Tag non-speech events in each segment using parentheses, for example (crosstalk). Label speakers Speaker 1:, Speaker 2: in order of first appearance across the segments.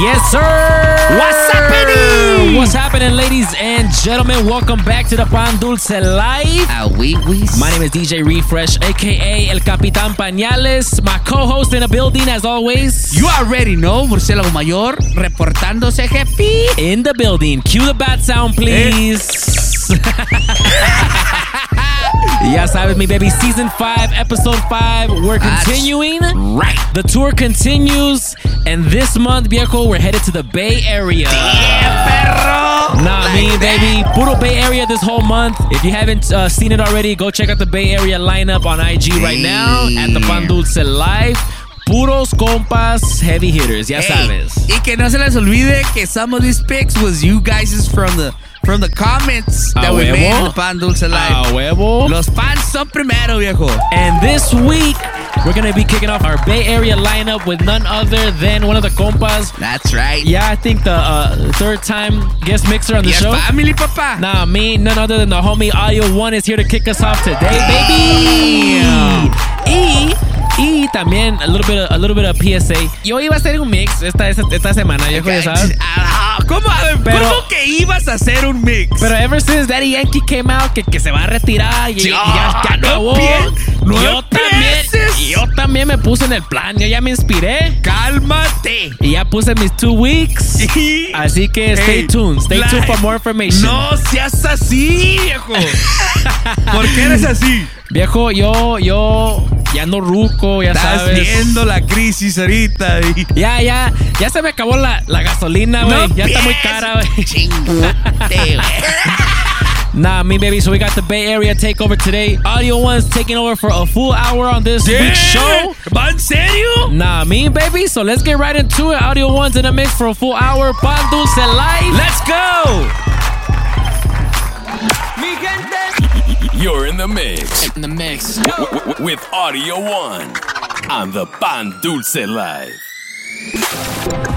Speaker 1: Yes, sir.
Speaker 2: What's happening?
Speaker 1: What's happening, ladies and gentlemen? Welcome back to the Pan Dulce Live.
Speaker 2: Ah, oui, oui.
Speaker 1: My name is DJ Refresh, aka El Capitan Pañales. My co-host in the building, as always.
Speaker 2: You already know, murciélago mayor, reportándose, jefe.
Speaker 1: in the building. Cue the bat sound, please. (laughs) ya with me, baby. Season 5, episode 5. We're
Speaker 2: That's
Speaker 1: continuing.
Speaker 2: right.
Speaker 1: The tour continues. And this month, viejo, we're headed to the Bay Area.
Speaker 2: Yeah, perro.
Speaker 1: Nah,
Speaker 2: Like
Speaker 1: me, baby. Puro Bay Area this whole month. If you haven't uh, seen it already, go check out the Bay Area lineup on IG right now at the Pan Dulce Live. Puros compas, heavy hitters, ya
Speaker 2: Hey,
Speaker 1: sabes.
Speaker 2: Y que no se les olvide que some of these pics was you guys from the from the comments that
Speaker 1: A
Speaker 2: we
Speaker 1: huevo.
Speaker 2: made in the Pan Dulce Live.
Speaker 1: A huevo.
Speaker 2: Los fans son primero, viejo.
Speaker 1: And this week, we're gonna be kicking off our Bay Area lineup with none other than one of the compas.
Speaker 2: That's right.
Speaker 1: Yeah, I think the uh, third time guest mixer on the
Speaker 2: Yes,
Speaker 1: show.
Speaker 2: family, papa.
Speaker 1: Nah, me, none other than the homie Audio One is here to kick us off today, baby. Y, y también a little bit of, a little bit of PSA. Yo iba a hacer un mix esta, esta, esta semana, viejo, ya sabes. (laughs)
Speaker 2: Ah, ¿Cómo,
Speaker 1: Pero-
Speaker 2: ¿Cómo que ibas a hacer un mix?
Speaker 1: Pero ever since Daddy Yankee came out, que, que se va a retirar y, y ya, ya
Speaker 2: no
Speaker 1: acabó.
Speaker 2: empie- no
Speaker 1: yo también, yo también me puse en el plan, yo ya me inspiré.
Speaker 2: Cálmate.
Speaker 1: Y ya puse mis two weeks. Así que stay
Speaker 2: Hey,
Speaker 1: tuned. Stay tuned for more information.
Speaker 2: No seas así, viejo. (laughs) ¿Por qué eres así?
Speaker 1: Viejo, yo, yo ya ando ruco, ya
Speaker 2: Estás
Speaker 1: sabes.
Speaker 2: viendo la crisis ahorita. y-
Speaker 1: Ya, ya, ya se me acabó la, la gasolina, güey.
Speaker 2: No
Speaker 1: ya está muy cara, güey. (laughs) Nah, me baby. So we got the Bay Area takeover today. Audio One's taking over for a full hour on this week's show.
Speaker 2: ¿Va en serio?
Speaker 1: Nah, me baby. So let's get right into it. Audio One's in the mix for a full hour. Pan Dulce Live.
Speaker 2: Let's go.
Speaker 3: You're in the mix
Speaker 1: in the mix.
Speaker 3: w- w- with Audio One on the Pan Dulce Live.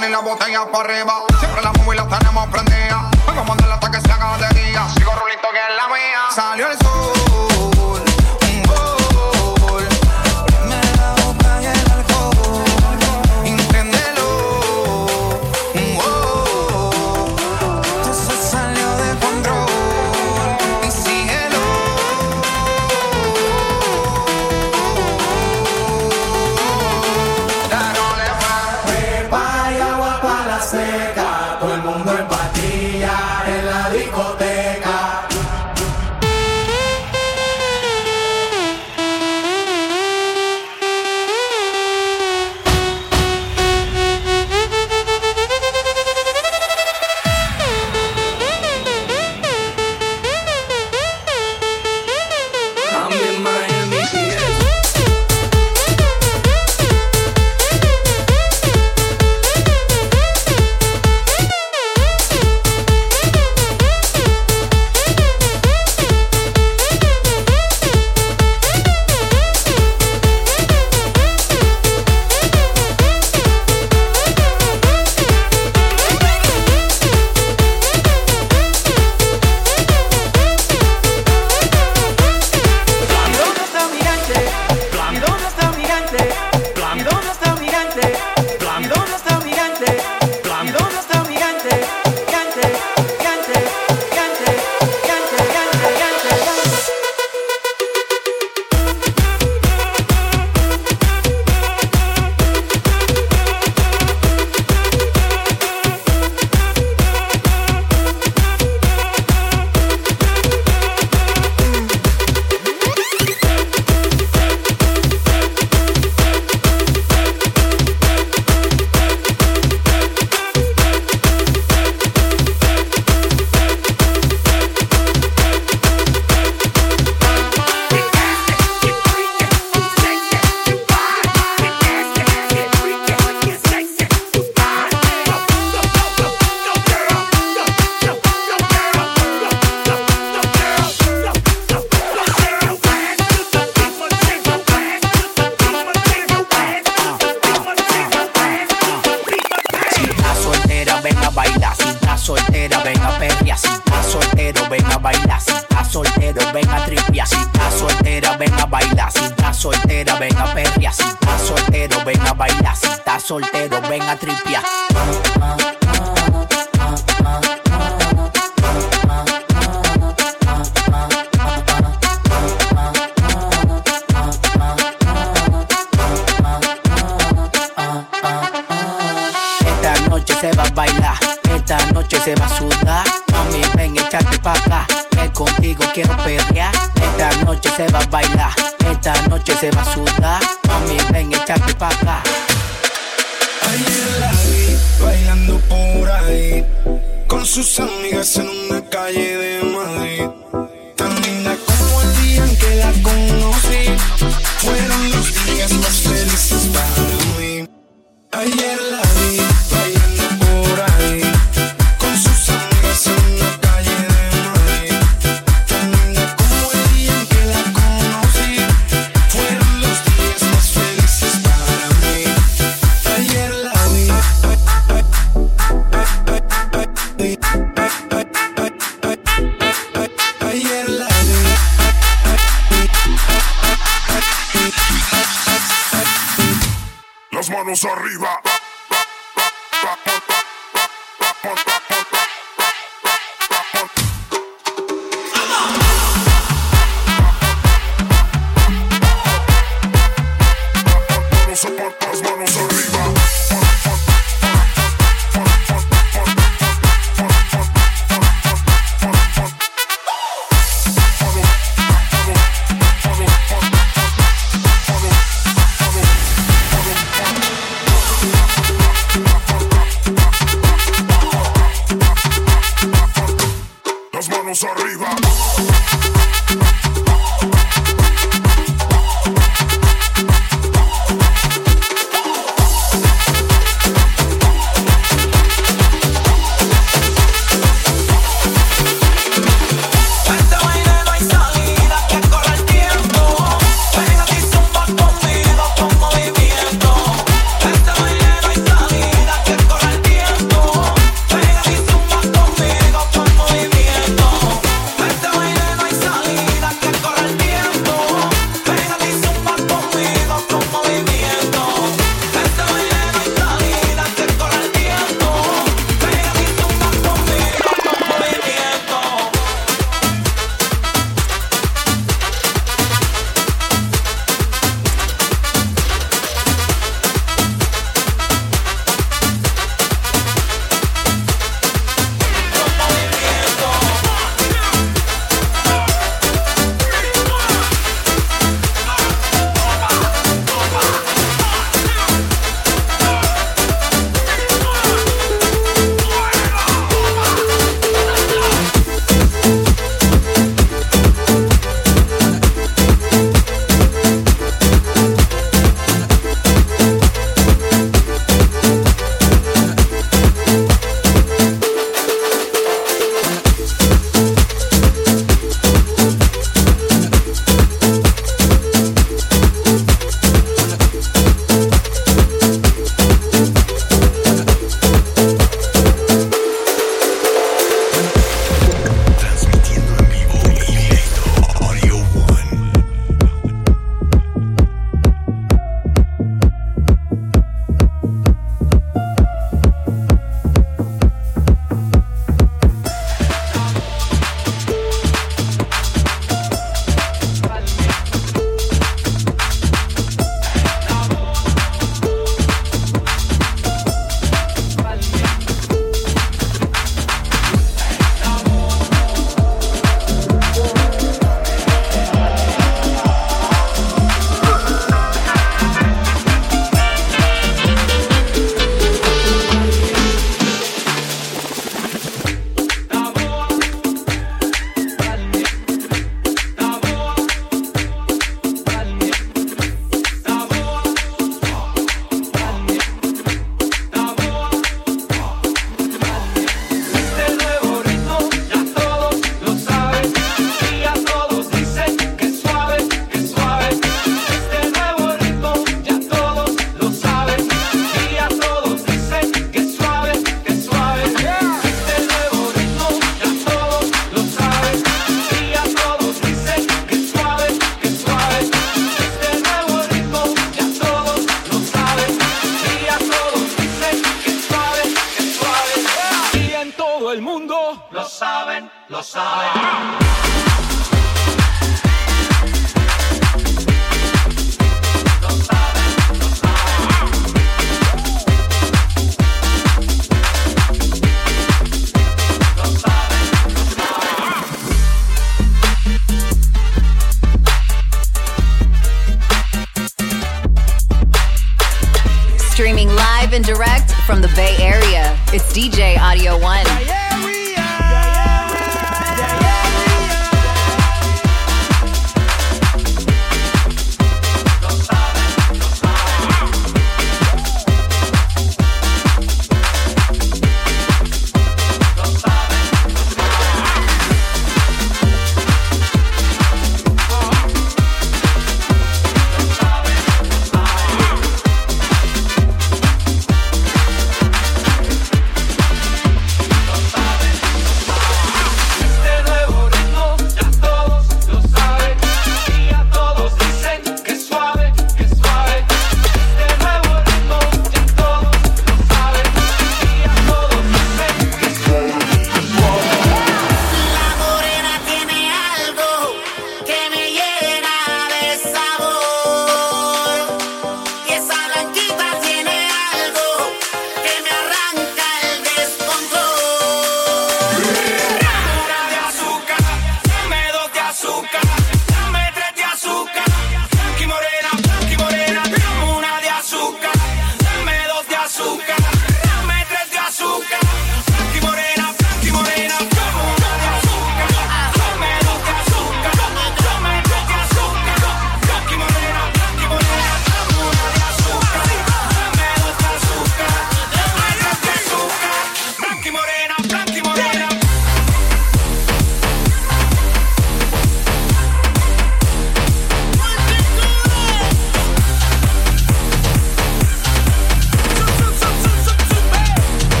Speaker 4: Pone
Speaker 5: la
Speaker 6: botella para arriba. Siempre la móvil la tenemos prendida. Vamos a mandarla hasta que se haga de día. Sigo rulito que es la mía. Salió
Speaker 7: a
Speaker 8: tripe.
Speaker 9: Lo saben.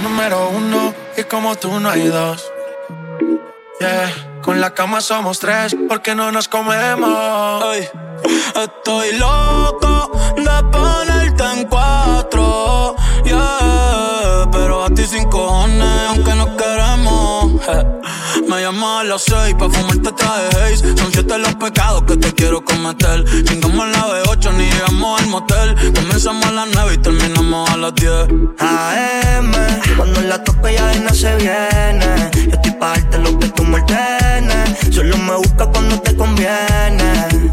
Speaker 10: Número uno y como tú no hay dos. Yeah, con la cama somos tres porque no nos comemos.
Speaker 11: Estoy loco de ponerte en cuatro. Yeah, pero a ti sin cojones, aunque no queremos. Me llamas a las seis pa' fumarte traje haze. Son siete los pecados que te quiero cometer. Chingamos la B8, ni llegamos al motel. Comenzamos a las nueve y terminamos a las diez.
Speaker 12: AM, cuando la toco ya no se viene. Yo estoy pa' darte lo que tú me ordenes. Solo me busca cuando te conviene.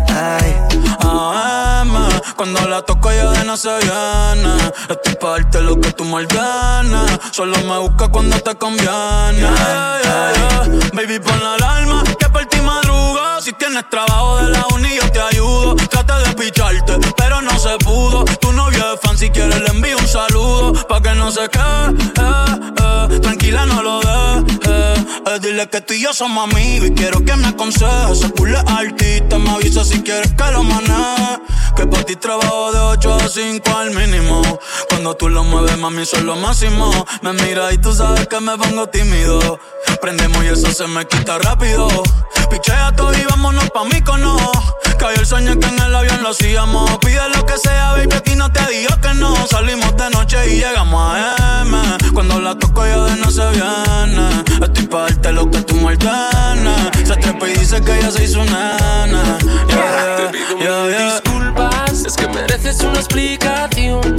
Speaker 12: Ay.
Speaker 11: AM, cuando la toco ya de no se viene. Estoy pa' darte lo que tú me ordenes. Solo me busca cuando te conviene. Yeah, yeah, yeah. Baby, pon la alarma que por ti madrugo. Si tienes trabajo de la uni, yo te ayudo. Trata de picharte, pero no se pudo. Tu novio es fan, si quieres le envío un saludo. Pa' que no se quede, eh, eh. tranquila no lo dejes. Pues dile que tú y yo somos amigos y quiero que me aconsejes. Se pule artista, me avisa si quieres que lo maneje. Que por ti trabajo de 8 a 5 al mínimo. Cuando tú lo mueves, mami, soy lo máximo. Me mira y tú sabes que me pongo tímido. Prendemos y eso se me quita rápido. Pichea todo y vámonos pa' mí no. Cayó el sueño que en el avión lo hacíamos. Pide lo que sea, baby, aquí no te digo que no. Salimos de noche y llegamos a M. Cuando la toco ya de no se viene. Estoy pa' darte lo que tú me ordenes. Se trepa y dice que ella se hizo nana. Yeah, yeah, yeah.
Speaker 13: Disculpas, es que mereces una explicación.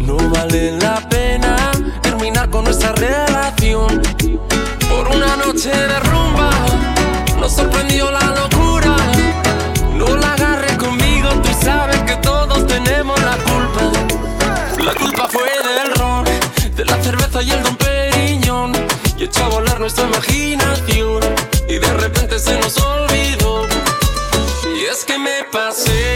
Speaker 13: No vale la pena terminar con nuestra relación. Por una noche de rumba, nos sorprendió la locura. No la agarres conmigo, tú sabes que todos tenemos la culpa. La culpa fue del ron, de la cerveza y el don Periñón. Y echó a volar nuestra imaginación. Y de repente se nos olvidó. Y es que me pasé,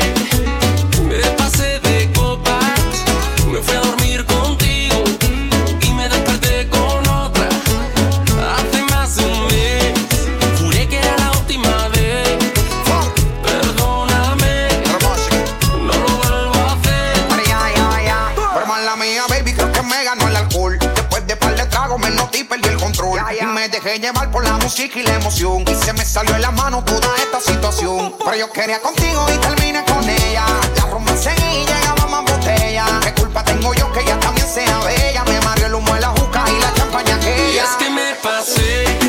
Speaker 14: tragos me noté y perdí el control. Y me dejé llevar por la música y la emoción. Y se me salió de la mano toda esta situación. Pero yo quería contigo y terminé con ella. La rumba seguí y llegaba más botella. ¿Qué culpa tengo yo que ella también sea bella? Me mareó el humo de la juca y la champaña
Speaker 13: Y
Speaker 14: aquella.
Speaker 13: es que me pasé,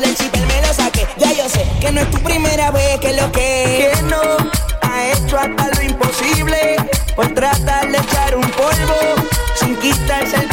Speaker 15: del chipper me lo saqué. Ya yo sé que no es tu primera vez que lo que. Que no ha hecho hasta lo imposible. Por tratar de echar un polvo sin quitarse el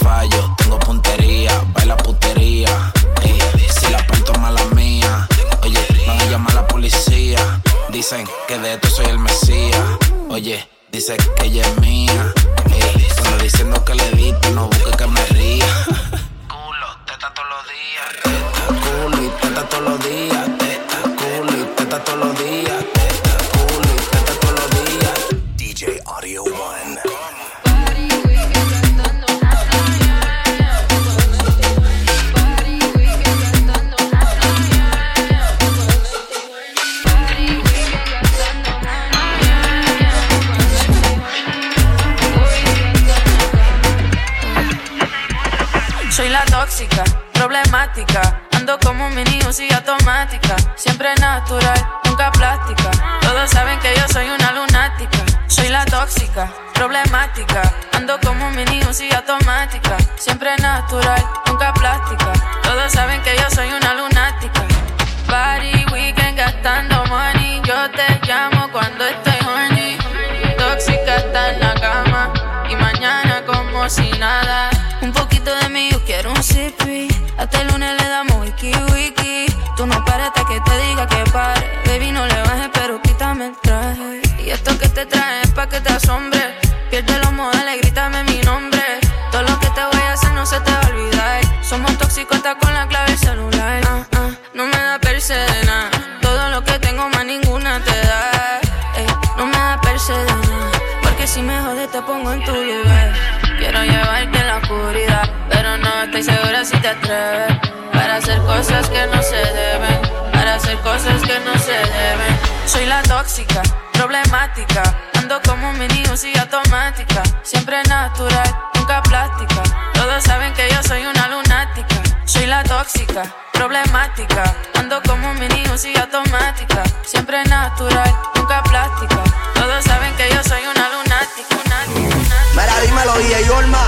Speaker 10: fallo, tengo puntería, baila putería. Ey, si la parto mala mía, oye, van a llamar a la policía. Dicen que de esto soy el mesías. Oye, dice que ella es mía. Ey, cuando diciendo que le diste, no busque que me ría. (laughs) Culo, teta todos los días. Teta, culo y teta todos los días. Teta, culo y teta todos los días.
Speaker 16: Tóxica, problemática. Ando como un mini y automática. Siempre natural, nunca plástica. Todos saben que yo soy una lunática. Soy la tóxica, problemática. Ando como un mini y automática. Siempre natural, nunca plástica. Todos saben que yo soy una lunática. Party, weekend, gastando money. Yo te llamo cuando estoy horny. Tóxica está en la cama. Y mañana como si nada. Sippy. Hasta el lunes Para hacer cosas que no se deben, para hacer cosas que no se deben. Soy la tóxica, problemática. Ando como un mini y automática. Siempre natural, nunca plástica. Todos saben que yo soy una lunática. Soy la tóxica, problemática. Ando como un mini y automática. Siempre natural, nunca plástica. Todos saben que yo soy una lunática.
Speaker 11: Mira, dímelo, DJ Yorma,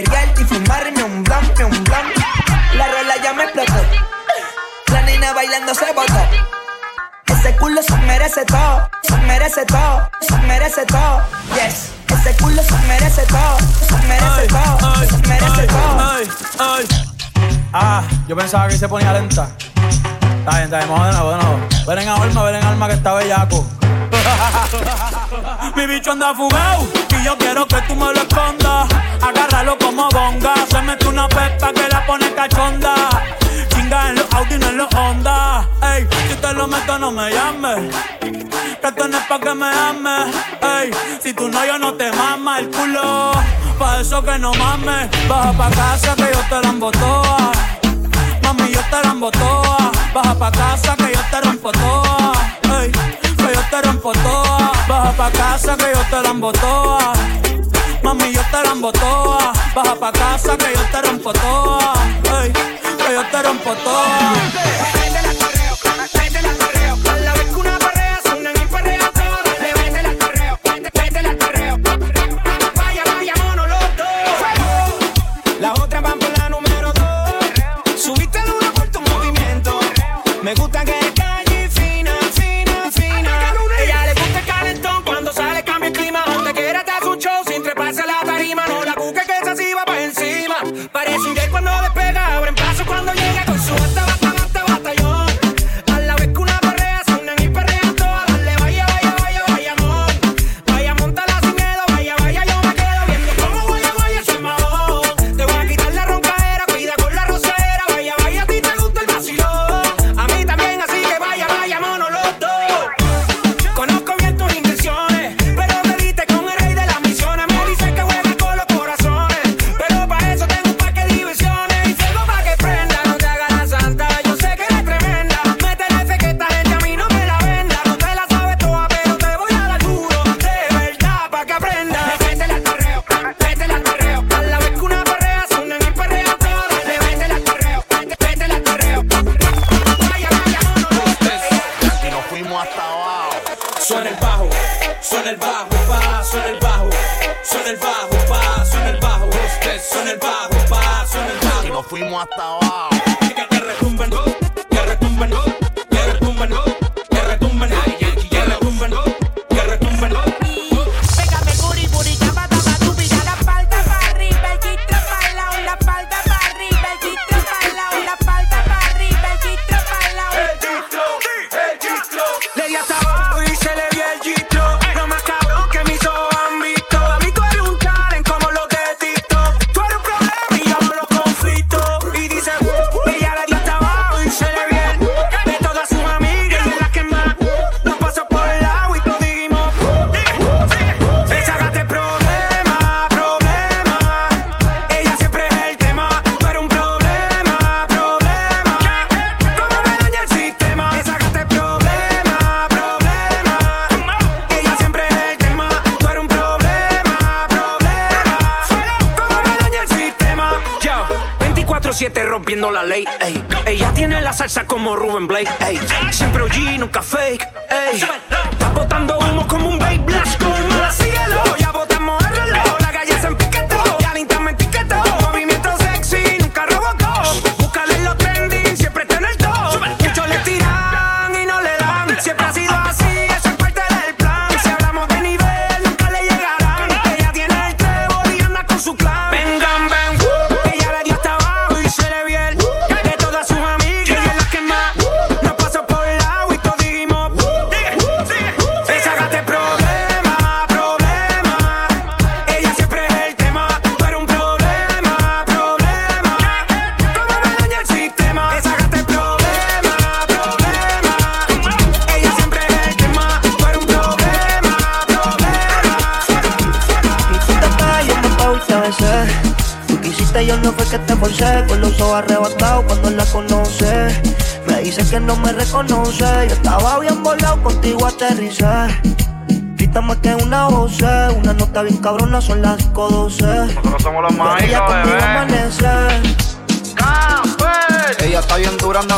Speaker 17: y fumarme un blunt, un. La rola ya me explotó. La nena bailando se botó. Ese culo se merece todo, se merece todo, se merece todo. Yes. Ese culo se merece todo, se merece todo, ay, merece
Speaker 18: ay, todo. Ah, yo pensaba que se ponía lenta. Está bien, está bien, bueno. Ven en alma, ven en alma que está bellaco. (laughs) Mi bicho anda fugado y yo quiero que tú me lo escondas. Agárralo como bonga. Se mete una pepa que la pone cachonda. Chinga en los Audi, no en los Honda. Ey, si te lo meto, no me llames. Que esto no es pa' que me ames. Ey, si tú no, yo no te mama el culo. Pa' eso que no mames. Baja pa' casa que yo te la embotoa. Mami, yo te la embotoa. Baja pa' casa que yo te rompo toa. Ey, que yo te rompo toa. Baja pa' casa que yo te la toa. Mami, yo te la toa. Baja pa' casa que yo te rompo toa. Ey, que yo te rompo toa.
Speaker 19: Bien
Speaker 12: cabrona, son las 5.12.
Speaker 20: Nosotros somos los mágicos,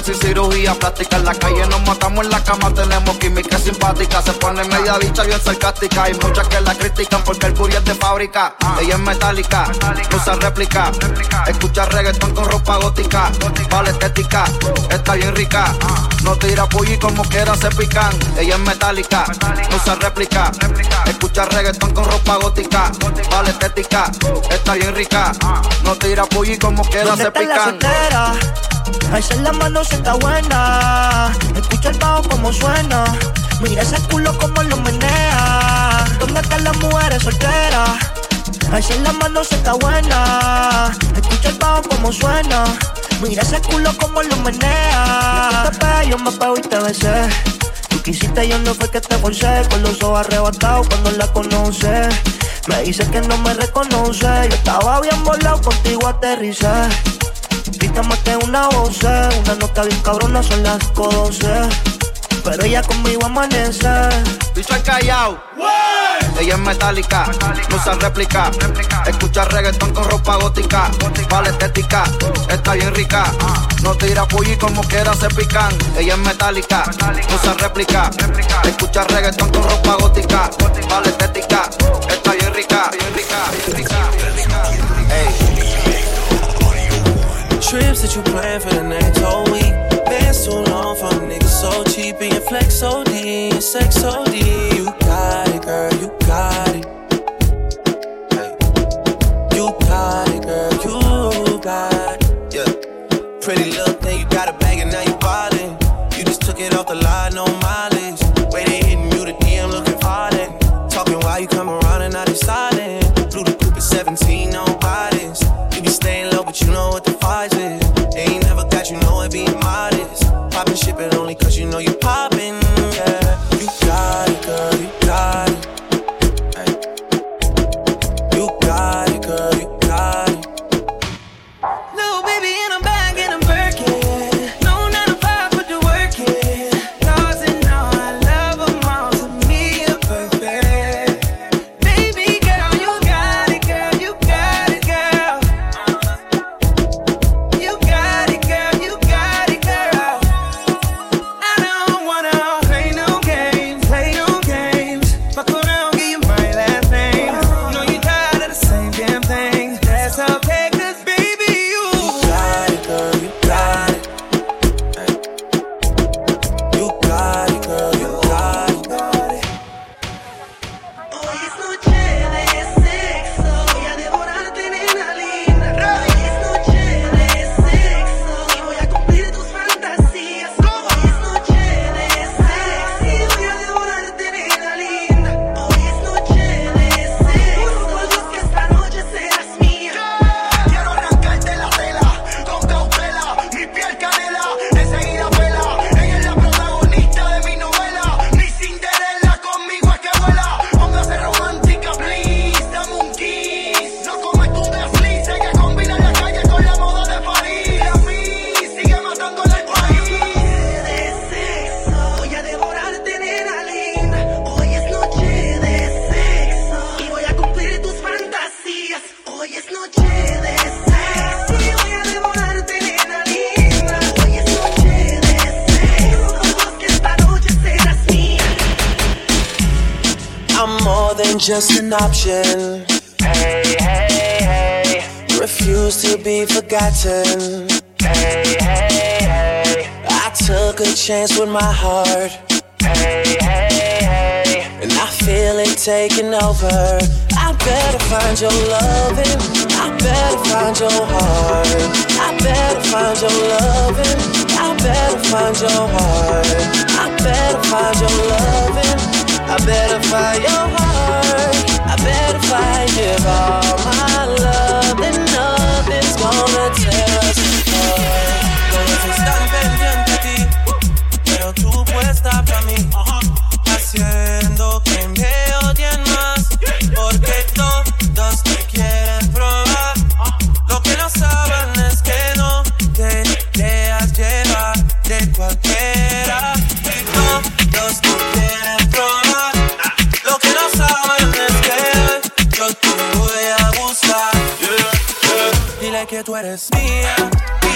Speaker 20: sin cirugía plástica. En la calle nos matamos en la cama, tenemos química simpática. Se pone media dicha, bien sarcástica. Hay muchas que la critican porque el curry es de fábrica. Ella es metálica, usa réplica. Escucha reggaetón con ropa gótica. Vale estética, está bien rica. No tira pulli como quiera se pican. Ella es metálica, no usa réplica. Escucha reggaetón con ropa gótica. Vale estética, está bien rica. No tira pulli como quiera
Speaker 12: ¿Dónde
Speaker 20: se pican.
Speaker 12: Alza la mano si está buena. Escucha el bajo como suena. Mira ese culo como lo menea. ¿Dónde están las mujeres solteras? Alza la mano si está buena. Escucha el bajo como suena. Mira ese culo como lo menea. Tú te pegas, yo me pego y te besé. Tú quisiste, yo no fue que te forcé. Con los ojos arrebatados cuando la conoce. Me dice que no me reconoce. Yo estaba bien volado, contigo aterricé. Grita más que una voz, una nota bien cabrona, son las 5.12. Pero ella conmigo amanece.
Speaker 20: Bicho al callao. Ella es metálica, no usa réplica. Escucha reggaetón con ropa gótica. Vale estética, está bien rica. No tira pulli como quiera se pican. Ella es metálica, no usa réplica. Escucha reggaetón con ropa gótica. Vale estética, está bien rica. Bien rica, bien rica.
Speaker 21: Trips that you plan for the next whole week. Been so long from niggas so cheap and your flex so D and sex so find your loving. I better find your heart. I better find your loving. I better find your heart. I better find your loving. I better find your heart. I better find if all my
Speaker 11: puedes mía.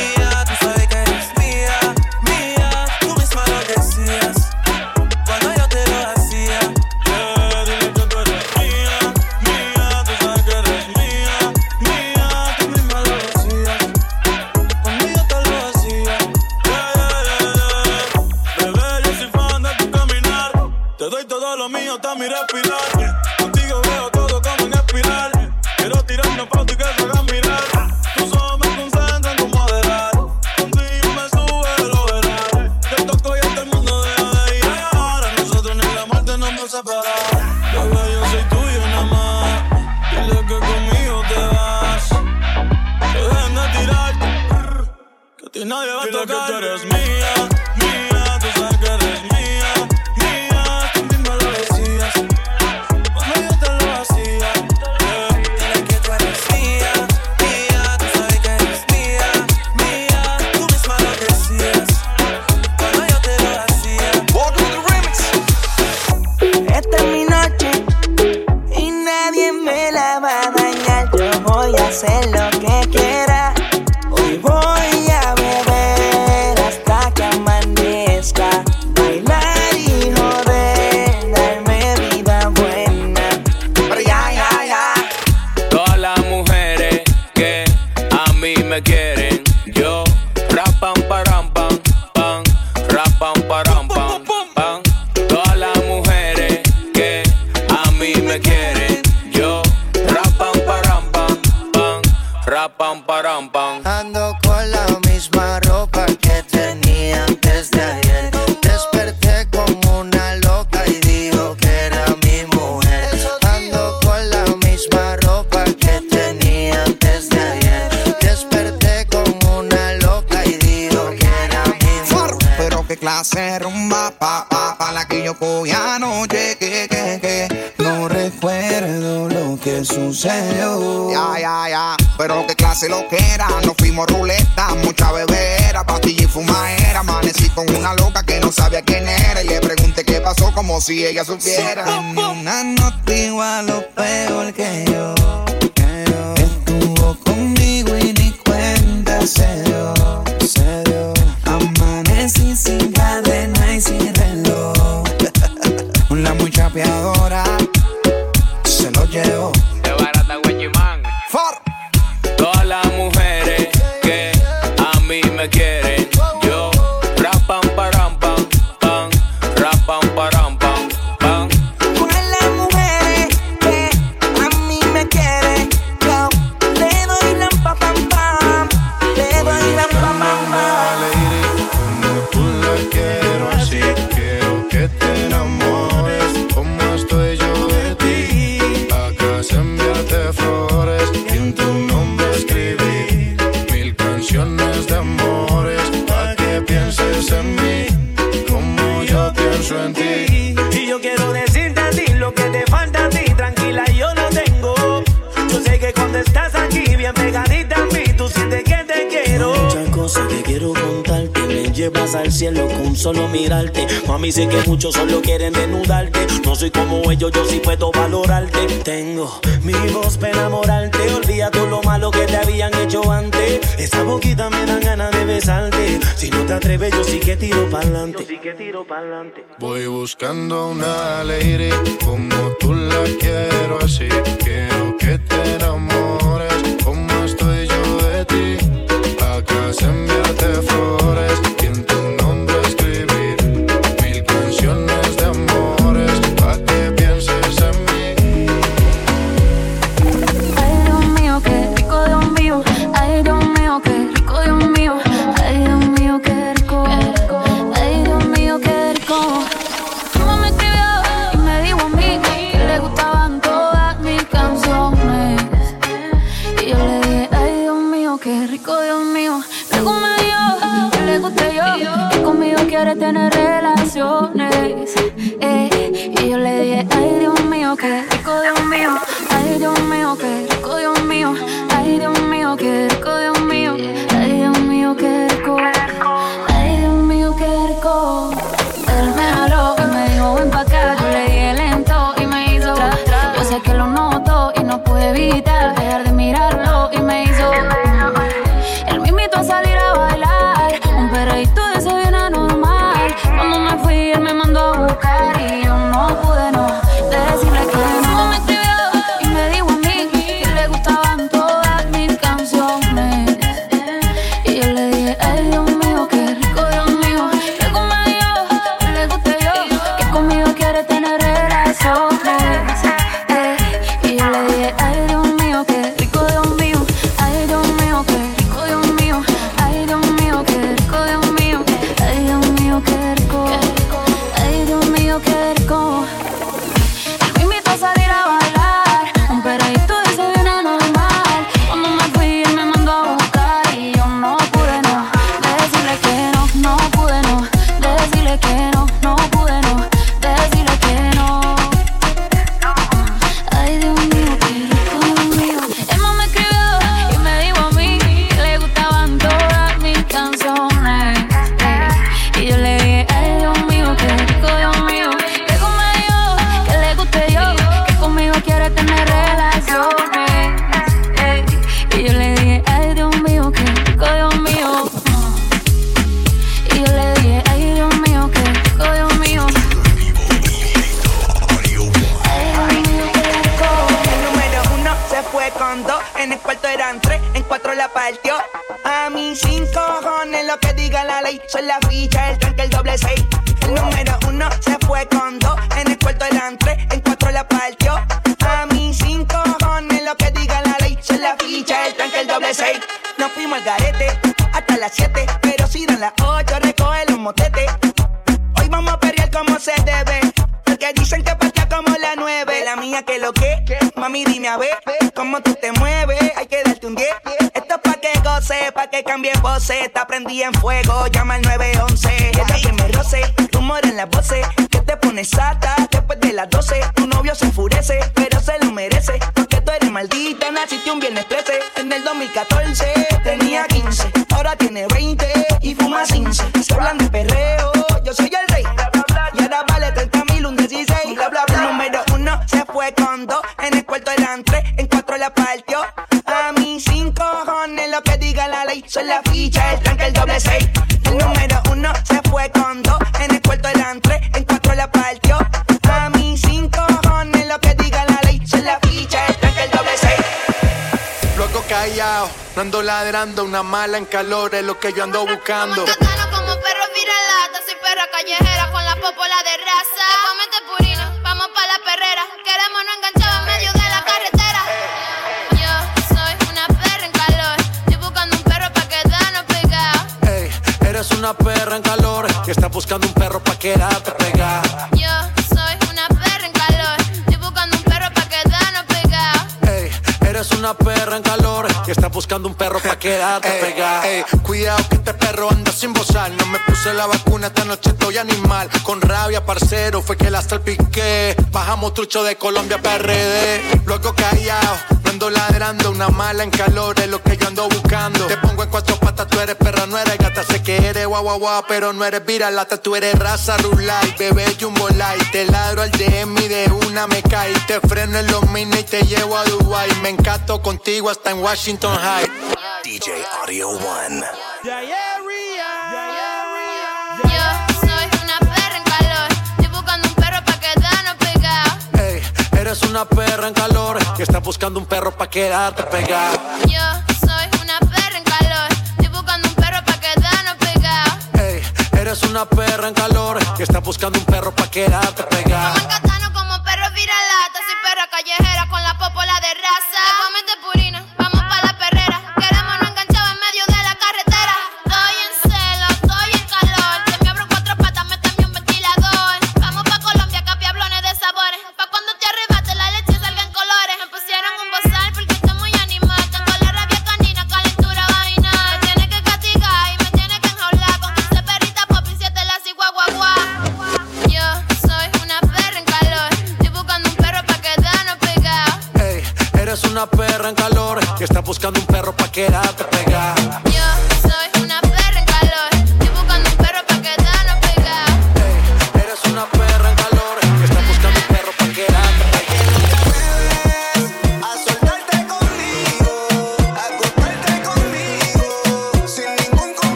Speaker 14: sucedió. Ya, ya, ya. Pero qué clase lo que era. Nos fuimos ruleta, mucha bebera, pastilla y fumadera. Amanecí con una loca que no sabía quién era. Y le pregunté qué pasó como si ella supiera. Sí, una no igual lo peor que yo. Que. Estuvo conmigo y ni cuenta se dio.
Speaker 21: solo mirarte. Mami, sé que muchos solo quieren desnudarte. No soy como ellos, yo sí puedo valorarte. Tengo mi voz para enamorarte. Olvida todo lo malo que te habían hecho antes. Esa boquita me dan ganas de besarte. Si no te atreves, yo sí que tiro para adelante. Sí que tiro para adelante.
Speaker 22: Voy buscando una lady como tú la quiero así. Quiero que te enamores
Speaker 23: quieres tener
Speaker 17: hay que darte un 10. Esto es pa' que goce, pa' que cambie pose. Te aprendí en fuego, llama al 911. Deja que me roce, rumor en las voces. Que te pones sata después de las 12. Tu novio se enfurece, pero se lo merece. Porque tú eres maldita, naciste un viernes 13. En el 2014 tenía 15, ahora tiene 20 y fuma 15. Se hablan de perreo, yo soy el rey. Y ahora vale 30 mil, un 16. Bla, bla, bla. Número uno se fue con dos. Diga la ley. Soy la ficha, el tranque, el doble seis. El número uno se fue con dos. En el cuarto eran tres, en cuatro la partió. A mí sin cojones lo que diga la ley. Soy la ficha, el tranque, el doble seis.
Speaker 24: Luego callado, no ando ladrando, una mala en calor es lo que yo ando buscando.
Speaker 25: Cantano como perro viralata, soy perra callejera con la popola de raza. Te comete purina, vamos pa' la perrera. Queremos no enganchado en medio de la carretera.
Speaker 24: Eres una perra en calor y estás buscando un perro pa' quedarte pegada.
Speaker 25: Yo soy una perra en calor, estoy buscando un perro pa' quedarnos pegados.
Speaker 24: Ey, eres una perra en calor y estás buscando un perro pa' quedarte pegada. Ey, cuidado que este perro anda sin bozar. No me puse la vacuna, esta noche estoy animal. Con rabia, parcero, fue que la salpiqué. Bajamos trucho de Colombia PRD. Luego callado, ando ladrando. Una mala en calor es lo que yo ando buscando. Te pongo en cuatro patas, tú eres perra, no eres gata. Sé que eres guau guau guau, pero no eres viralata. Tú eres raza rulay, bebé jumbo light. Te ladro al DM y de una me cae. Te freno en los mini y te llevo a Dubai. Me encanto contigo hasta en Washington High.
Speaker 4: DJ Audio One.
Speaker 24: Eres una perra en calor y estás buscando un perro pa' quedarte pegada.
Speaker 25: Yo soy una perra en calor, estoy buscando un perro pa' quedarnos pegados.
Speaker 24: Ey, eres una perra en calor y estás buscando un perro pa' quedarte pegada.
Speaker 25: Cantano como perro viralata, soy perra callejera con la popola de raza. Te purina,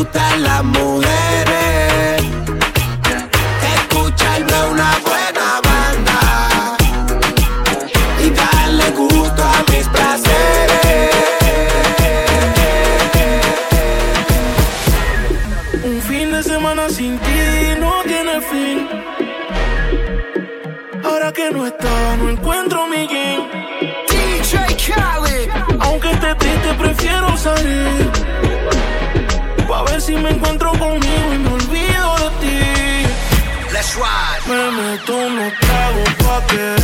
Speaker 26: gustan las mujeres. Escucharme una buena banda y darle gusto a mis placeres.
Speaker 27: Un fin de semana sin ti no tiene fin. Ahora que no estás Me meto unos tragos pa'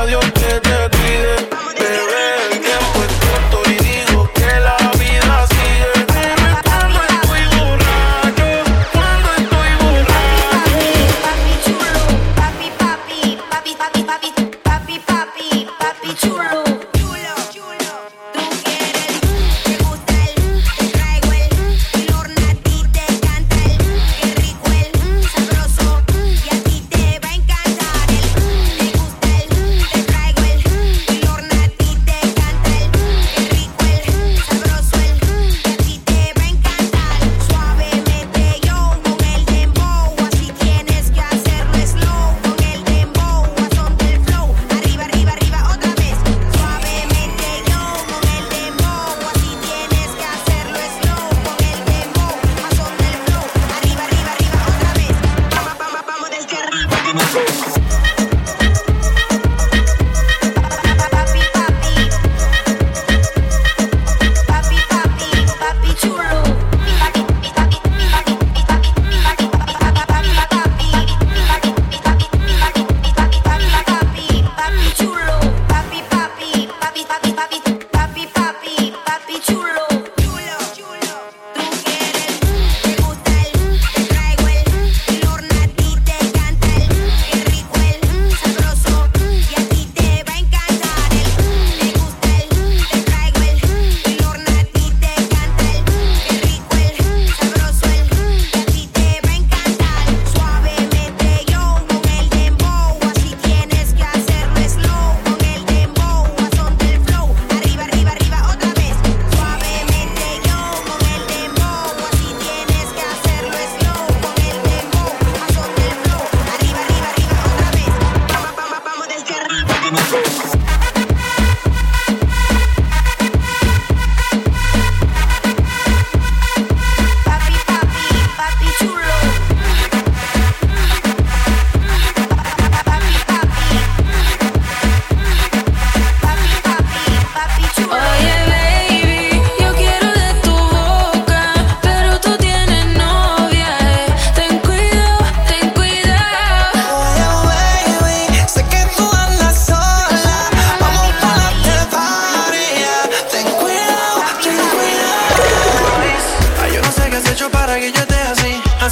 Speaker 27: adiós.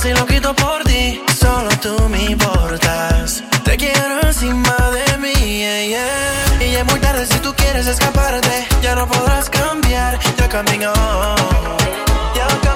Speaker 21: Si lo quito por ti. Solo tú me importas. Te quiero encima de mí, yeah. Y ya es muy tarde si tú quieres escaparte. Ya no podrás cambiar. You're coming home. You're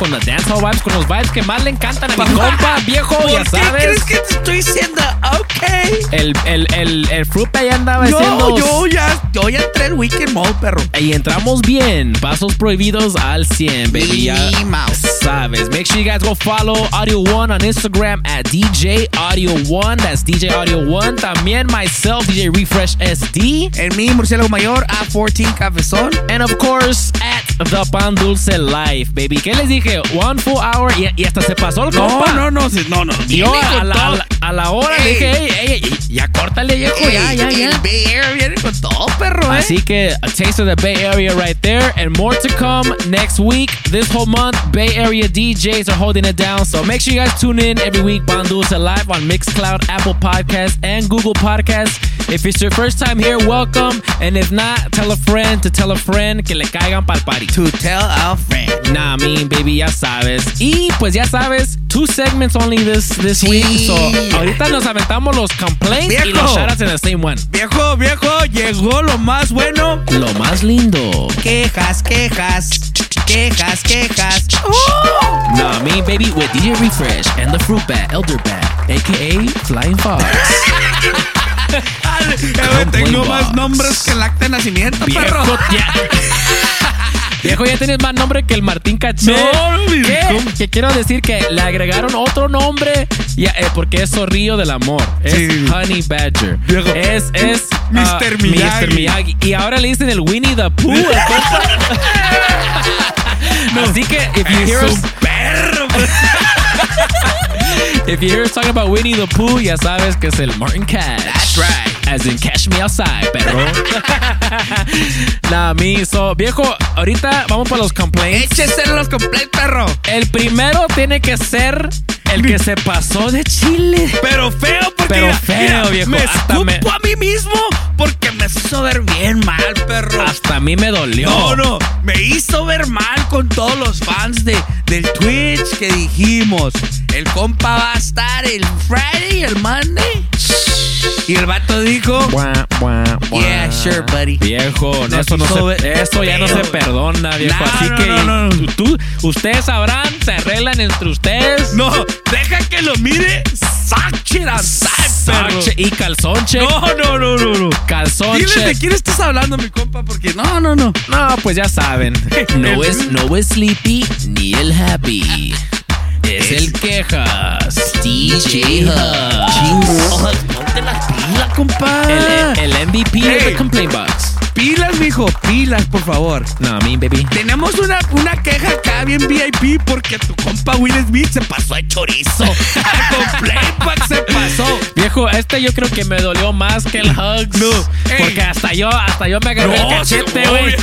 Speaker 1: con las dancehall vibes, con los vibes que más le encantan a mi compa, viejo,
Speaker 2: ¿Por
Speaker 1: ya
Speaker 2: qué
Speaker 1: sabes.
Speaker 2: crees que te estoy diciendo? Ok.
Speaker 1: El, el, el, el Fruta ya andaba
Speaker 2: Yo,
Speaker 1: haciendo.
Speaker 2: yo ya, yo ya entré en weekend mode, perro.
Speaker 1: Y entramos bien. Pasos prohibidos al 100, baby. Ya
Speaker 2: Mouse.
Speaker 1: sabes. Make sure you guys go follow Audio One on Instagram at DJ Audio One. That's DJ Audio One. También myself, DJ Refresh SD.
Speaker 2: En mi murciélago mayor, A14 Cafezón.
Speaker 1: And of course, The Pan Dulce Life, baby. ¿Qué les dije? One full hour y, y hasta se pasó el
Speaker 2: No,
Speaker 1: compa.
Speaker 2: no, no, no, no.
Speaker 1: Y yo a la, a la- a la hora le
Speaker 2: Ey.
Speaker 1: dije, ey, ey, ya córtale, viejo, ya, ya, ya.
Speaker 2: El Bay Area viene con todo, perro, eh.
Speaker 1: Así que a taste of the Bay Area right there, and more to come next week. This whole month, Bay Area DJs are holding it down. So make sure you guys tune in every week. Bandulce live on Mixcloud, Apple Podcasts, and Google Podcasts. If it's your first time here, welcome. And if not, tell a friend to tell a friend que le caigan pa'l party.
Speaker 2: To tell a friend.
Speaker 1: Nah, I mean, baby, ya sabes. Y pues ya sabes, two segments only this this week. So ahorita nos aventamos los complaints y
Speaker 2: Viejo.
Speaker 1: los shoutouts in the same one.
Speaker 2: Viejo, viejo, llegó lo más bueno.
Speaker 1: Lo más lindo.
Speaker 2: Quejas, quejas, quejas, quejas. ¡Oh!
Speaker 1: Nah, I mean, baby, with DJ Refresh and the Fruit Bat, Elder Bat, aka Flying Fox. (laughs)
Speaker 2: Tengo más nombres que el acta de nacimiento, perro.
Speaker 1: Viejo, ya. Viejo, ya tienes más nombre que el Martín Caché.
Speaker 2: No,
Speaker 1: ¿Qué? Que quiero decir que le agregaron otro nombre ya, eh, porque es Zorrillo del Amor. Es
Speaker 2: Sí.
Speaker 1: Honey Badger.
Speaker 2: Viejo.
Speaker 1: Es, es (laughs)
Speaker 2: Mr.
Speaker 1: ah,
Speaker 2: Miyagi.
Speaker 1: Mr. Miyagi. Y ahora le dicen el Winnie the Pooh. (laughs) Así que, if you hear
Speaker 2: Es
Speaker 1: us,
Speaker 2: un perro.
Speaker 1: If you hear us talking about Winnie the Pooh, ya sabes que es el Martin Cash.
Speaker 2: That's right.
Speaker 1: As in Cash Me Outside, perro. (laughs) Nah, me, so, viejo, ahorita vamos para los complaints.
Speaker 2: Échese los complaints, perro.
Speaker 1: El primero tiene que ser el que se pasó de chile.
Speaker 2: Pero feo, porque
Speaker 1: Pero
Speaker 2: mira,
Speaker 1: feo,
Speaker 2: mira,
Speaker 1: viejo.
Speaker 2: Me escupo
Speaker 1: me-
Speaker 2: a mí mismo porque me hizo ver bien mal,
Speaker 1: a mí me dolió.
Speaker 2: No, no, me hizo ver mal con todos los fans de, del Twitch que dijimos. El compa va a estar el Friday, el Monday. Y el vato dijo,
Speaker 1: Buah, buah, buah.
Speaker 2: Yeah, sure, buddy.
Speaker 1: Viejo,
Speaker 2: Nos
Speaker 1: eso, no se, eso ya no se perdona, viejo.
Speaker 2: No,
Speaker 1: Así
Speaker 2: no,
Speaker 1: que
Speaker 2: no, no.
Speaker 1: tú, ustedes sabrán, se arreglan entre ustedes.
Speaker 2: no, deja que lo mire Perro.
Speaker 1: Sache y calzón check.
Speaker 2: No, no, no, no, no.
Speaker 1: Calzón
Speaker 2: Diles de quién estás hablando, mi compa, porque no, no, no.
Speaker 1: No, pues ya saben. (laughs) No es, no es Sleepy ni el Happy. Es el quejas. DJ Hugs.
Speaker 2: Ponte las pilas, compa.
Speaker 1: El, el MVP de. The Complaint Box.
Speaker 2: Pilas, mijo, pilas, por favor.
Speaker 1: No, me, baby.
Speaker 2: Tenemos una, una queja acá bien VIP porque tu compa Will Smith se pasó de chorizo. Al Playback se pasó.
Speaker 1: Viejo, este yo creo que me dolió más que el Hugs.
Speaker 2: No. Ey.
Speaker 1: Porque hasta yo, hasta yo me agarré el cachete,
Speaker 2: no,
Speaker 1: güey.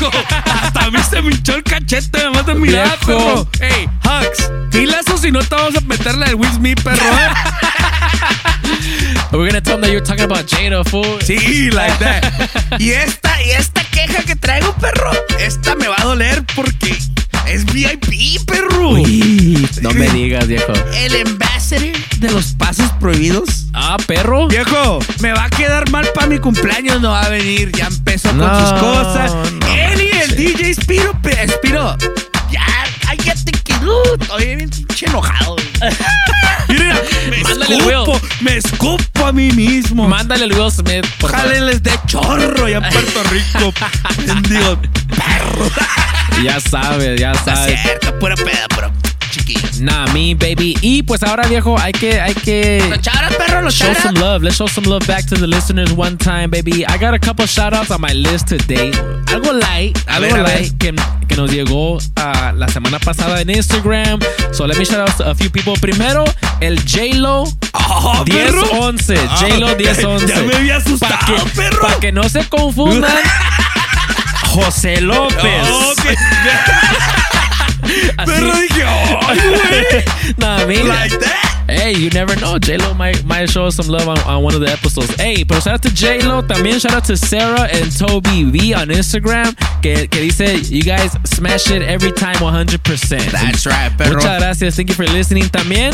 Speaker 2: Hasta a mí se me hinchó el cachete, me mata mirar, perro. Ey, Hugs, pilas o si no te vamos a meter la de Will Smith, perro. ¿eh? (laughs)
Speaker 1: We're gonna tell them that you're talking about Jada, fool.
Speaker 2: Sí, like that. Y esta, y esta queja que traigo, perro, esta me va a doler porque es VIP, perro.
Speaker 1: Uy, no me (laughs) digas, viejo.
Speaker 2: El ambassador de los pasos prohibidos.
Speaker 1: Ah, perro.
Speaker 2: Viejo, me va a quedar mal para mi cumpleaños, no va a venir. Ya empezó con sus cosas.
Speaker 1: no
Speaker 2: Él y el. DJ Spiro, Spiro. Ya, cállate que no. Estoy bien pinche enojado. güey. (laughs) Mira, me
Speaker 1: Mándale el
Speaker 2: escupo, me escupo a mí mismo.
Speaker 1: Mándale el Will Smith, por favor.
Speaker 2: De chorro ya en Puerto Rico. (laughs) Digo, perro.
Speaker 1: Ya sabes, ya
Speaker 2: Está
Speaker 1: sabes.
Speaker 2: cierto, pura peda, pero chiquillo.
Speaker 1: Nah, me, baby. Y pues ahora, viejo, hay que, hay que.
Speaker 2: Los charas, perro, los
Speaker 1: Show
Speaker 2: charas.
Speaker 1: some love. Let's show some love back to the listeners one time, baby. I got a couple shout outs on my list today. Algo light,
Speaker 2: A
Speaker 1: algo
Speaker 2: ver,
Speaker 1: light que, que nos llegó ah, la semana pasada en Instagram. So let me shout out a few people. Primero, el J-Lo
Speaker 2: Oh, perro.
Speaker 1: 1011.
Speaker 2: Ah,
Speaker 1: J-Lo
Speaker 2: ok.
Speaker 1: 1011.
Speaker 2: Ya me había asustado,
Speaker 1: Para que,
Speaker 2: perro.
Speaker 1: pa' que no se confundan. (laughs) José López.
Speaker 2: Oh, ok. (laughs)
Speaker 1: Así-
Speaker 2: Perro dije, ay, güey. (laughs)
Speaker 1: Nah, mira.
Speaker 2: Like that.
Speaker 1: Hey, you never know. J-Lo might, might show us some love on, on one of the episodes. Hey, pero shout out to J-Lo. También shout out to Sarah and Toby V on Instagram. Que, que dice, you guys smash it every time 100%.
Speaker 2: That's right, perro.
Speaker 1: Muchas gracias. Thank you for listening. También,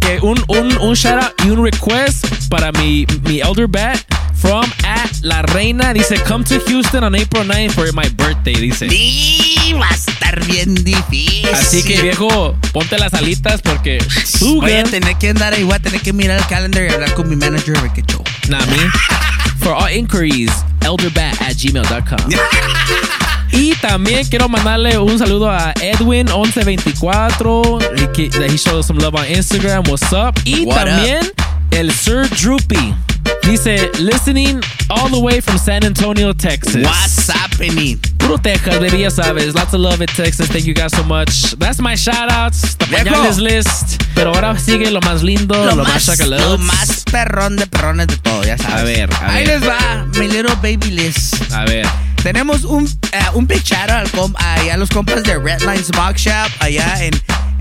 Speaker 1: que un, un, un shout out y un request para mi, mi elder bat from at La Reina. Dice, come to Houston on April 9th for my birthday. Dice.
Speaker 2: Sí, va a estar bien difícil.
Speaker 1: Así que, viejo, ponte las alitas porque.
Speaker 2: Voy a tener que andar a tener que mirar el calendar y hablar con mi manager a ver qué show.
Speaker 1: Nah, me. For all inquiries, elderbat at gmail.com. (laughs) Y también quiero mandarle un saludo a Edwin1124. He, he showed us some love on Instagram. What's up? Y
Speaker 2: What
Speaker 1: también el Sir Droopy. Dice, listening all the way from San Antonio, Texas.
Speaker 2: What's happening?
Speaker 1: Puro Texas, baby, ya sabes. Lots of love in Texas. Thank you guys so much. That's my shout outs. The
Speaker 2: Viejo.
Speaker 1: pañales list. Pero ahora sigue lo más lindo, lo, más, chacalotes.
Speaker 2: lo más perrón de perrones de todo, ya sabes.
Speaker 1: A ver, a
Speaker 2: Ahí
Speaker 1: ver.
Speaker 2: les va, mi little baby list.
Speaker 1: A ver.
Speaker 2: Tenemos un, eh, un out al com- allá a los compas de Redline Smoke Shop, allá en,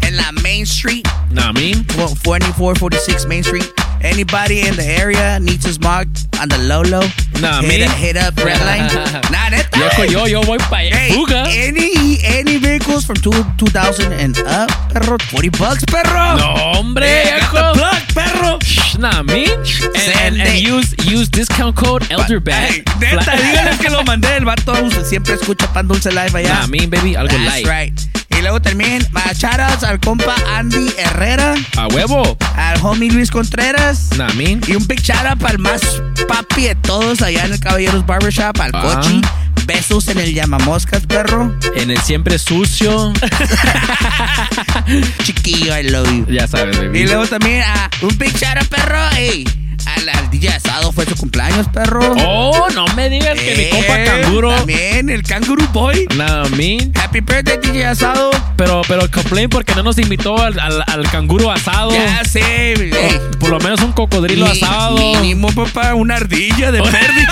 Speaker 2: en la Main Street,
Speaker 1: Nah, me.
Speaker 2: 4446 Main Street. Anybody in the area needs a smog on the low low?
Speaker 1: Nah,
Speaker 2: hit,
Speaker 1: me.
Speaker 2: hit up Redline. (laughs) nah, neta.
Speaker 1: Viejo,
Speaker 2: eh.
Speaker 1: yo, yo voy para.
Speaker 2: Hey,
Speaker 1: Fuga.
Speaker 2: any any vehicles from two, 2000 and up, perro, 40 bucks, perro.
Speaker 1: No, hombre,
Speaker 2: Hey, I got the plug, perro.
Speaker 1: Nah, me. And, and, and use use discount code elderbat.
Speaker 2: Hey, neta, díganles que lo mandé. El vato siempre escucha Pan Dulce Live allá.
Speaker 1: Nah, me, baby, algo
Speaker 2: That's
Speaker 1: light.
Speaker 2: right. Y luego también, shoutouts al compa Andy Herrera,
Speaker 1: A huevo.
Speaker 2: al homie Luis Contreras.
Speaker 1: Me.
Speaker 2: Y un big shout out para el más papi de todos allá en el Caballeros Barbershop, al
Speaker 1: Ah.
Speaker 2: Cochi. Besos en el llamamoscas, perro.
Speaker 1: En el siempre sucio. (laughs)
Speaker 2: Chiquillo, I love you.
Speaker 1: ya sabes, baby.
Speaker 2: Y luego también a un big shout out, perro. Ey, al, al DJ Asado fue su cumpleaños, perro.
Speaker 1: Oh, no me digas que mi compa
Speaker 2: Eh,
Speaker 1: canguro.
Speaker 2: También el Kangaroo Boy.
Speaker 1: Nah, me.
Speaker 2: Happy birthday, DJ Asado.
Speaker 1: Pero, pero complain porque no nos invitó al, al, al canguro asado.
Speaker 2: Ya sé, ey.
Speaker 1: Por lo menos un cocodrilo asado.
Speaker 2: Mínimo, papá, una ardilla de (laughs) perdiz.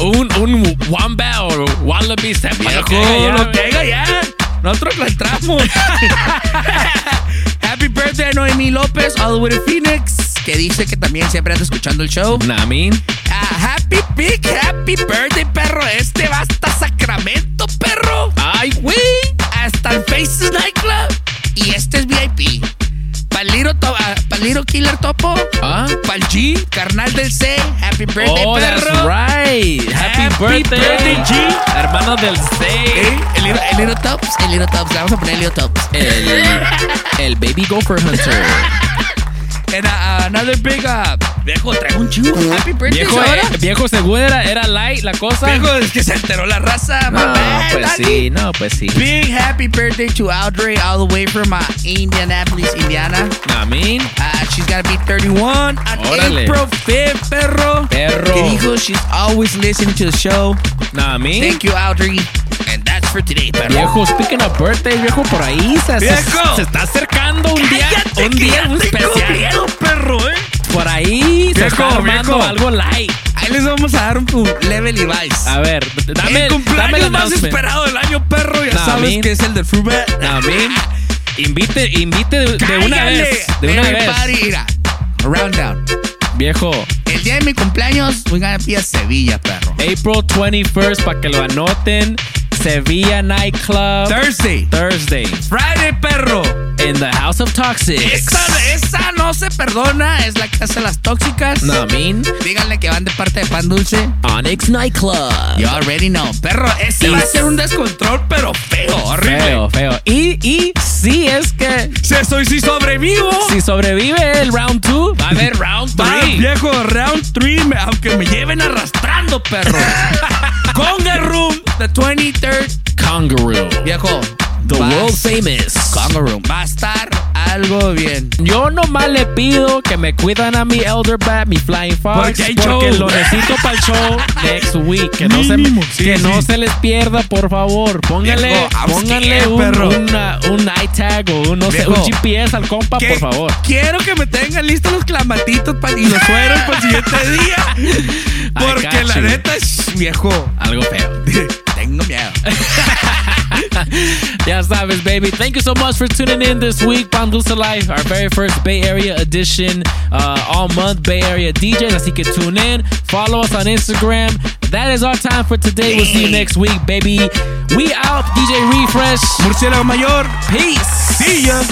Speaker 1: un wamba o wallaby, que
Speaker 2: Viejo, lo que haya ya. Nosotros la entramos. (laughs) Happy birthday a Noemí López, all the way to Phoenix, que dice que también siempre anda escuchando el show.
Speaker 1: Mean.
Speaker 2: Ah, happy big happy birthday, perro. Este va hasta Sacramento, perro.
Speaker 1: Ay, güey.
Speaker 2: Hasta el Faces Nightclub. Y este es VIP. Little, ah, pa'l Little Killer Topo.
Speaker 1: Ah.
Speaker 2: Pa'l G, carnal del C. Happy birthday,
Speaker 1: Oh, that's
Speaker 2: perro.
Speaker 1: right. Happy,
Speaker 2: Happy
Speaker 1: birthday.
Speaker 2: birthday, G.
Speaker 1: Hermano del C.
Speaker 2: Eh, El Little, el Little Tops, el Little Tops. Le vamos a poner el Little Tops.
Speaker 1: El, el Baby Gopher Hunter. (laughs)
Speaker 2: And uh, another big uh, viejo, traigo un chivo. Happy birthday
Speaker 1: Viejo,
Speaker 2: ahora.
Speaker 1: eh, viejo, según era, era light la cosa.
Speaker 2: Viejo, es que se enteró la raza.
Speaker 1: no, pues
Speaker 2: Dani.
Speaker 1: sí, no, pues sí.
Speaker 2: Big happy birthday to Audrey, all the way from uh, Indianapolis, Indiana.
Speaker 1: I mean,
Speaker 2: Uh, she's gonna be 31 on
Speaker 1: Órale.
Speaker 2: April 5th, perro.
Speaker 1: Perro.
Speaker 2: Que dijo she's always listening to the show.
Speaker 1: I mean.
Speaker 2: Thank you, Audrey. And that's for today, perro.
Speaker 1: Viejo, speaking of birthday, viejo, por ahí se, se-
Speaker 2: Viejo.
Speaker 1: se está acercando un día,
Speaker 2: Cállate,
Speaker 1: un día
Speaker 2: tengo
Speaker 1: especial.
Speaker 2: Perro, eh.
Speaker 1: Por ahí se
Speaker 2: Viejo,
Speaker 1: está armando
Speaker 2: viejo.
Speaker 1: algo light.
Speaker 2: Ahí les vamos a dar un, un level Levi's.
Speaker 1: A ver, dame,
Speaker 2: el
Speaker 1: dame el
Speaker 2: más esperado del año, perro. Ya
Speaker 1: Nah,
Speaker 2: sabes que es el del Fruitbat.
Speaker 1: Nah, man. Invite, invite de, de una vez. De una vez.
Speaker 2: mira. Round down.
Speaker 1: Viejo,
Speaker 2: El día de mi cumpleaños, be a Sevilla, perro.
Speaker 1: April 21st, para que lo anoten. Sevilla Nightclub.
Speaker 2: Thursday.
Speaker 1: Thursday.
Speaker 2: Friday, perro.
Speaker 1: In the House of Toxics.
Speaker 2: Esa, esa no se perdona. Es la casa de las tóxicas.
Speaker 1: No, I mean.
Speaker 2: Díganle que van de parte de Pan Dulce.
Speaker 1: Onyx Nightclub.
Speaker 2: You already know. Perro, ese
Speaker 1: Y-
Speaker 2: va a ser un descontrol, pero feo, horrible.
Speaker 1: Feo, feo. Y, y si es que
Speaker 2: Si soy, si sobrevivo.
Speaker 1: si sobrevive el round 2, va a haber round
Speaker 2: Va,
Speaker 1: 3.
Speaker 2: viejo, round 3, aunque me lleven arrastrando, perro. (laughs) Conga Room, the 23rd.
Speaker 1: Kangaroo.
Speaker 2: Viejo,
Speaker 1: The
Speaker 2: va-
Speaker 1: world famous.
Speaker 2: Conga Room. Va a estar algo bien.
Speaker 1: Yo nomás le pido que me cuidan a mi Elder Bat, mi Flying Fox,
Speaker 2: Porque hay
Speaker 1: porque
Speaker 2: show.
Speaker 1: lo necesito para el show next week. Que, no se,
Speaker 2: sí,
Speaker 1: que
Speaker 2: sí.
Speaker 1: no se les pierda, por favor. Pónganle,
Speaker 2: Viejo,
Speaker 1: pónganle un,
Speaker 2: perro.
Speaker 1: una- un iTag o un, no sé,
Speaker 2: Viejo.
Speaker 1: un GPS al compa,
Speaker 2: Que
Speaker 1: por favor.
Speaker 2: Quiero que me tengan listos los clamatitos pa- y los sueros para el siguiente día. (laughs) Porque la neta es viejo.
Speaker 1: Algo feo. (laughs)
Speaker 2: Tengo miedo. (laughs)
Speaker 1: Ya sabes, baby. Thank you so much for tuning in this week. Pan Dulce Life, our very first Bay Area edition, uh, all month Bay Area DJs. Así que tune in, follow us on Instagram. That is our time for today. We'll see you next week, baby. We out, DJ Refresh.
Speaker 2: Murciélago Mayor.
Speaker 1: Peace.
Speaker 2: See ya.